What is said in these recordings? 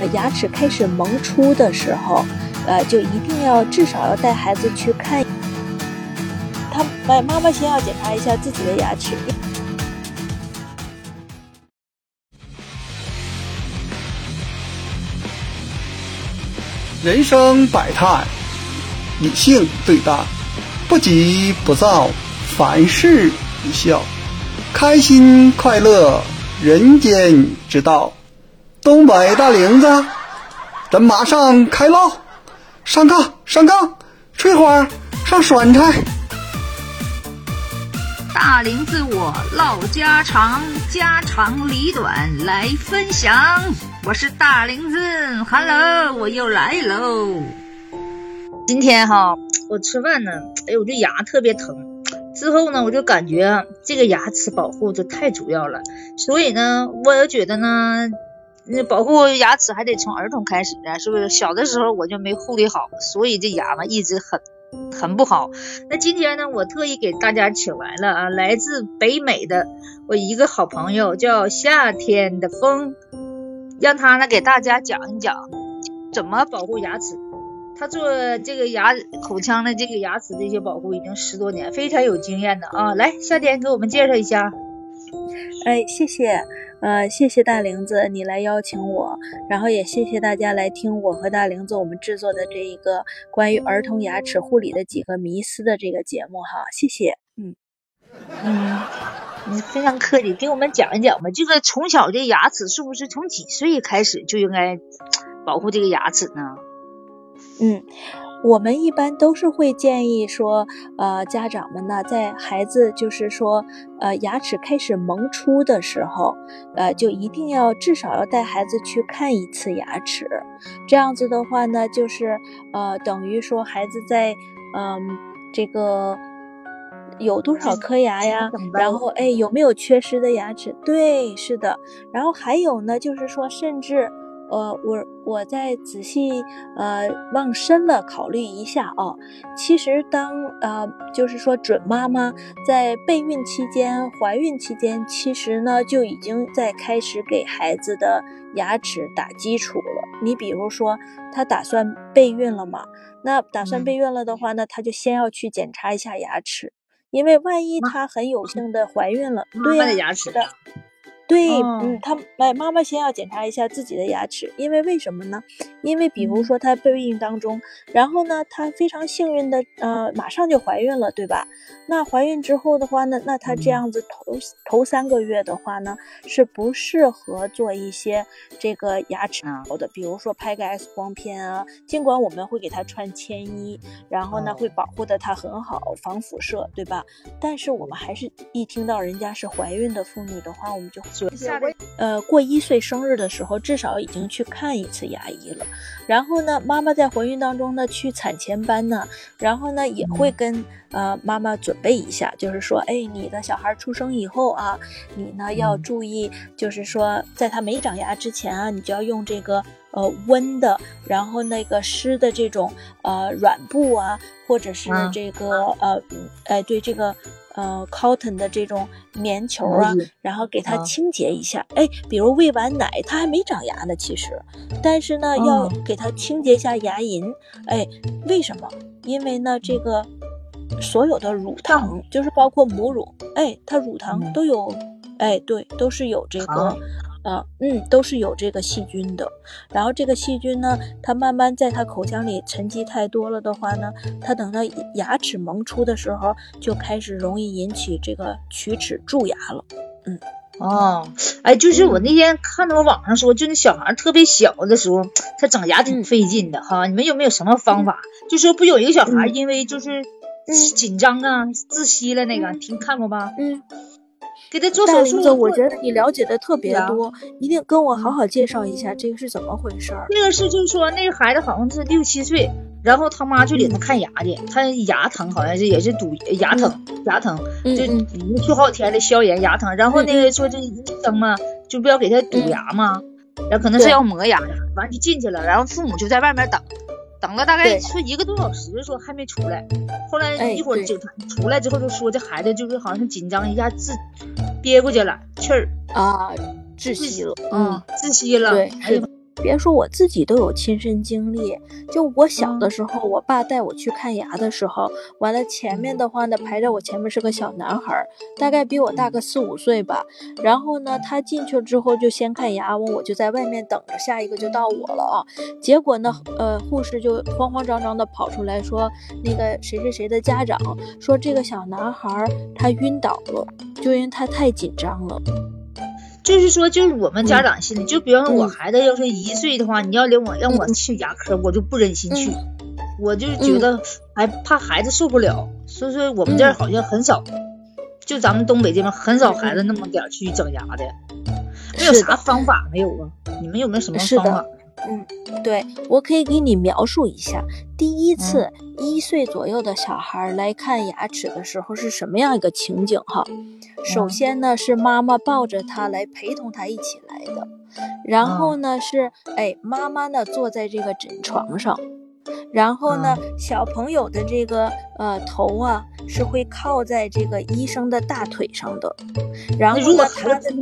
呃牙齿开始萌出的时候，呃就一定要至少要带孩子去看。他妈妈妈先要检查一下自己的牙齿。人生百态，理性对待，不急不躁，凡事一笑，开心快乐，人间之道。东北大玲子，咱马上开唠，上炕上炕，翠花上酸菜。大玲子我唠家常，家长里短来分享。我是大玲子，Hello，我又来喽。今天哈，我吃饭呢，哎呦，我这牙特别疼。之后呢，我就感觉这个牙齿保护就太主要了，所以呢，我也觉得呢，那保护牙齿还得从儿童开始的，是不是？小的时候我就没护理好，所以这牙嘛一直很很不好。那今天呢，我特意给大家请来了啊，来自北美的我一个好朋友，叫夏天的风。让他呢给大家讲一讲怎么保护牙齿。他做这个牙口腔的这个牙齿这些保护已经十多年，非常有经验的啊。来，夏天给我们介绍一下。哎，谢谢，呃，谢谢大玲子你来邀请我，然后也谢谢大家来听我和大玲子我们制作的这一个关于儿童牙齿护理的几个迷思的这个节目哈，谢谢。嗯嗯。你非常客气，给我们讲一讲吧。这个从小这牙齿是不是从几岁开始就应该保护这个牙齿呢？嗯，我们一般都是会建议说，呃，家长们呢，在孩子就是说，呃，牙齿开始萌出的时候，呃，就一定要至少要带孩子去看一次牙齿。这样子的话呢，就是呃，等于说孩子在嗯这个。有多少颗牙呀？然后哎，有没有缺失的牙齿？对，是的。然后还有呢，就是说，甚至呃，我我再仔细呃往深了考虑一下啊。其实当呃，就是说准妈妈在备孕期间、怀孕期间，其实呢就已经在开始给孩子的牙齿打基础了。你比如说，她打算备孕了嘛？那打算备孕了的话呢，她就先要去检查一下牙齿。因为万一她很有幸的怀孕了，对呀，是的。对，嗯，他哎，妈妈先要检查一下自己的牙齿，因为为什么呢？因为比如说她备孕当中，然后呢，她非常幸运的，呃，马上就怀孕了，对吧？那怀孕之后的话呢，那她这样子头头三个月的话呢，是不适合做一些这个牙齿的，比如说拍个 X 光片啊。尽管我们会给她穿铅衣，然后呢会保护的她很好，防辐射，对吧？但是我们还是一听到人家是怀孕的妇女的话，我们就。呃，过一岁生日的时候，至少已经去看一次牙医了。然后呢，妈妈在怀孕当中呢，去产前班呢，然后呢，也会跟呃妈妈准备一下，就是说，哎，你的小孩出生以后啊，你呢要注意，就是说，在他没长牙之前啊，你就要用这个呃温的，然后那个湿的这种呃软布啊，或者是这个呃，哎，对这个。呃，cotton 的这种棉球啊，然后给它清洁一下。哎，比如喂完奶，它还没长牙呢，其实，但是呢，要给它清洁一下牙龈。哎，为什么？因为呢，这个所有的乳糖，就是包括母乳，哎，它乳糖都有，哎，对，都是有这个。啊，嗯，都是有这个细菌的。然后这个细菌呢，它慢慢在它口腔里沉积太多了的话呢，它等到牙齿萌出的时候，就开始容易引起这个龋齿蛀牙了。嗯，哦，哎，就是我那天看到网上说，就那小孩特别小的时候，他长牙挺费劲的哈。你们有没有什么方法？就说不有一个小孩因为就是紧张啊窒息了那个，听看过吧？嗯。给他做手术，我觉得你了解的特别多，一定跟我好好介绍一下这个是怎么回事。那个是就是说，那个孩子好像是六七岁，然后他妈就领他看牙去，他牙疼，好像是也是堵牙疼，牙疼就去好几天的消炎牙疼，然后那个说这医生嘛，就不要给他堵牙嘛，然后可能是要磨牙，完就进去了，然后父母就在外面等。等了大概说一个多小时，说还没出来。后来一会儿警察出来之后就说这孩子就是好像是紧张一下自憋过去了气儿啊，窒息了，嗯，窒息了。对，别说我自己都有亲身经历。就我小的时候，我爸带我去看牙的时候，完了前面的话呢，排在我前面是个小男孩，大概比我大个四五岁吧。然后呢，他进去之后就先看牙，完我就在外面等着，下一个就到我了啊。结果呢，呃，护士就慌慌张张的跑出来说，那个谁谁谁的家长说这个小男孩他晕倒了，就因为他太紧张了。就是说，就是我们家长心里，就比方说我孩子要是一岁的话，你要领我让我去牙科，我就不忍心去，我就觉得还怕孩子受不了，所以说我们这儿好像很少，就咱们东北这边很少孩子那么点去整牙的，没有啥方法没有啊？你们有没有什么方法？嗯，对我可以给你描述一下，第一次一岁左右的小孩来看牙齿的时候是什么样一个情景哈？首先呢是妈妈抱着他来陪同他一起来的，然后呢是哎妈妈呢坐在这个枕床上，然后呢小朋友的这个呃头啊是会靠在这个医生的大腿上的，然后呢他的。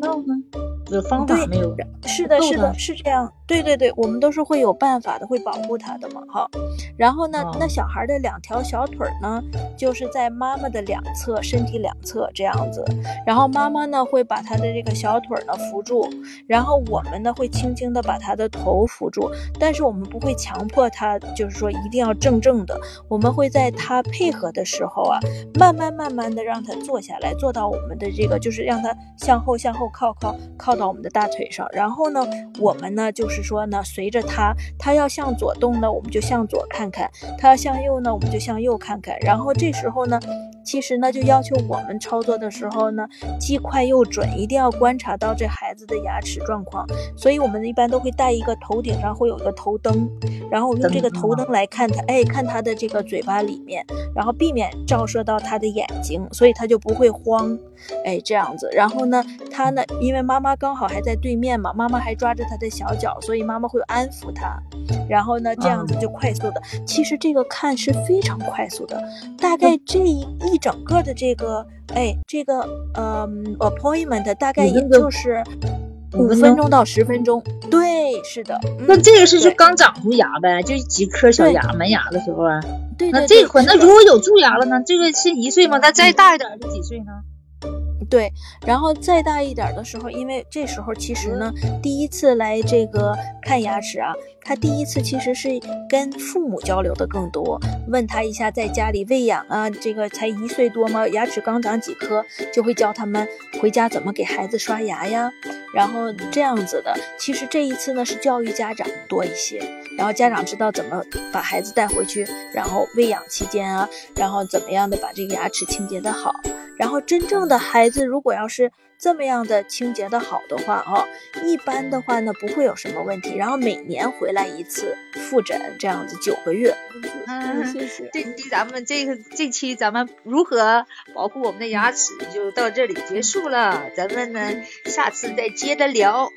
有方法没有？是的，是的，是这样。对对对，我们都是会有办法的，会保护他的嘛，哈。然后呢，那小孩的两条小腿呢，就是在妈妈的两侧，身体两侧这样子。然后妈妈呢会把他的这个小腿呢扶住，然后我们呢会轻轻的把他的头扶住，但是我们不会强迫他，就是说一定要正正的。我们会在他配合的时候啊，慢慢慢慢的让他坐下来，坐到我们的这个，就是让他向后向后靠靠靠到我们的大腿上。然后呢，我们呢就是说呢，随着它，它要向左动呢，我们就向左看看；它要向右呢，我们就向右看看。然后这时候呢。其实呢，就要求我们操作的时候呢，既快又准，一定要观察到这孩子的牙齿状况。所以我们一般都会带一个头顶上会有一个头灯，然后用这个头灯来看他，哎，看他的这个嘴巴里面，然后避免照射到他的眼睛，所以他就不会慌，哎，这样子。然后呢，他呢，因为妈妈刚好还在对面嘛，妈妈还抓着他的小脚，所以妈妈会安抚他，然后呢，这样子就快速的。其实这个看是非常快速的，大概这一。一整个的这个，哎，这个，呃，appointment 大概也就是五分钟到十分钟。对，是的。那这个是就刚长出牙呗，就几颗小牙，门牙的时候啊。对。那这块，那如果有蛀牙了呢？这个是一岁吗？那再大一点是几岁呢？对，然后再大一点的时候，因为这时候其实呢，第一次来这个看牙齿啊，他第一次其实是跟父母交流的更多，问他一下在家里喂养啊，这个才一岁多吗？牙齿刚长几颗，就会教他们回家怎么给孩子刷牙呀，然后这样子的。其实这一次呢是教育家长多一些，然后家长知道怎么把孩子带回去，然后喂养期间啊，然后怎么样的把这个牙齿清洁的好。然后真正的孩子，如果要是这么样的清洁的好的话，哈，一般的话呢不会有什么问题。然后每年回来一次复诊，这样子九个月。嗯，谢谢。这期咱们这个这期咱们如何保护我们的牙齿就到这里结束了，咱们呢下次再接着聊。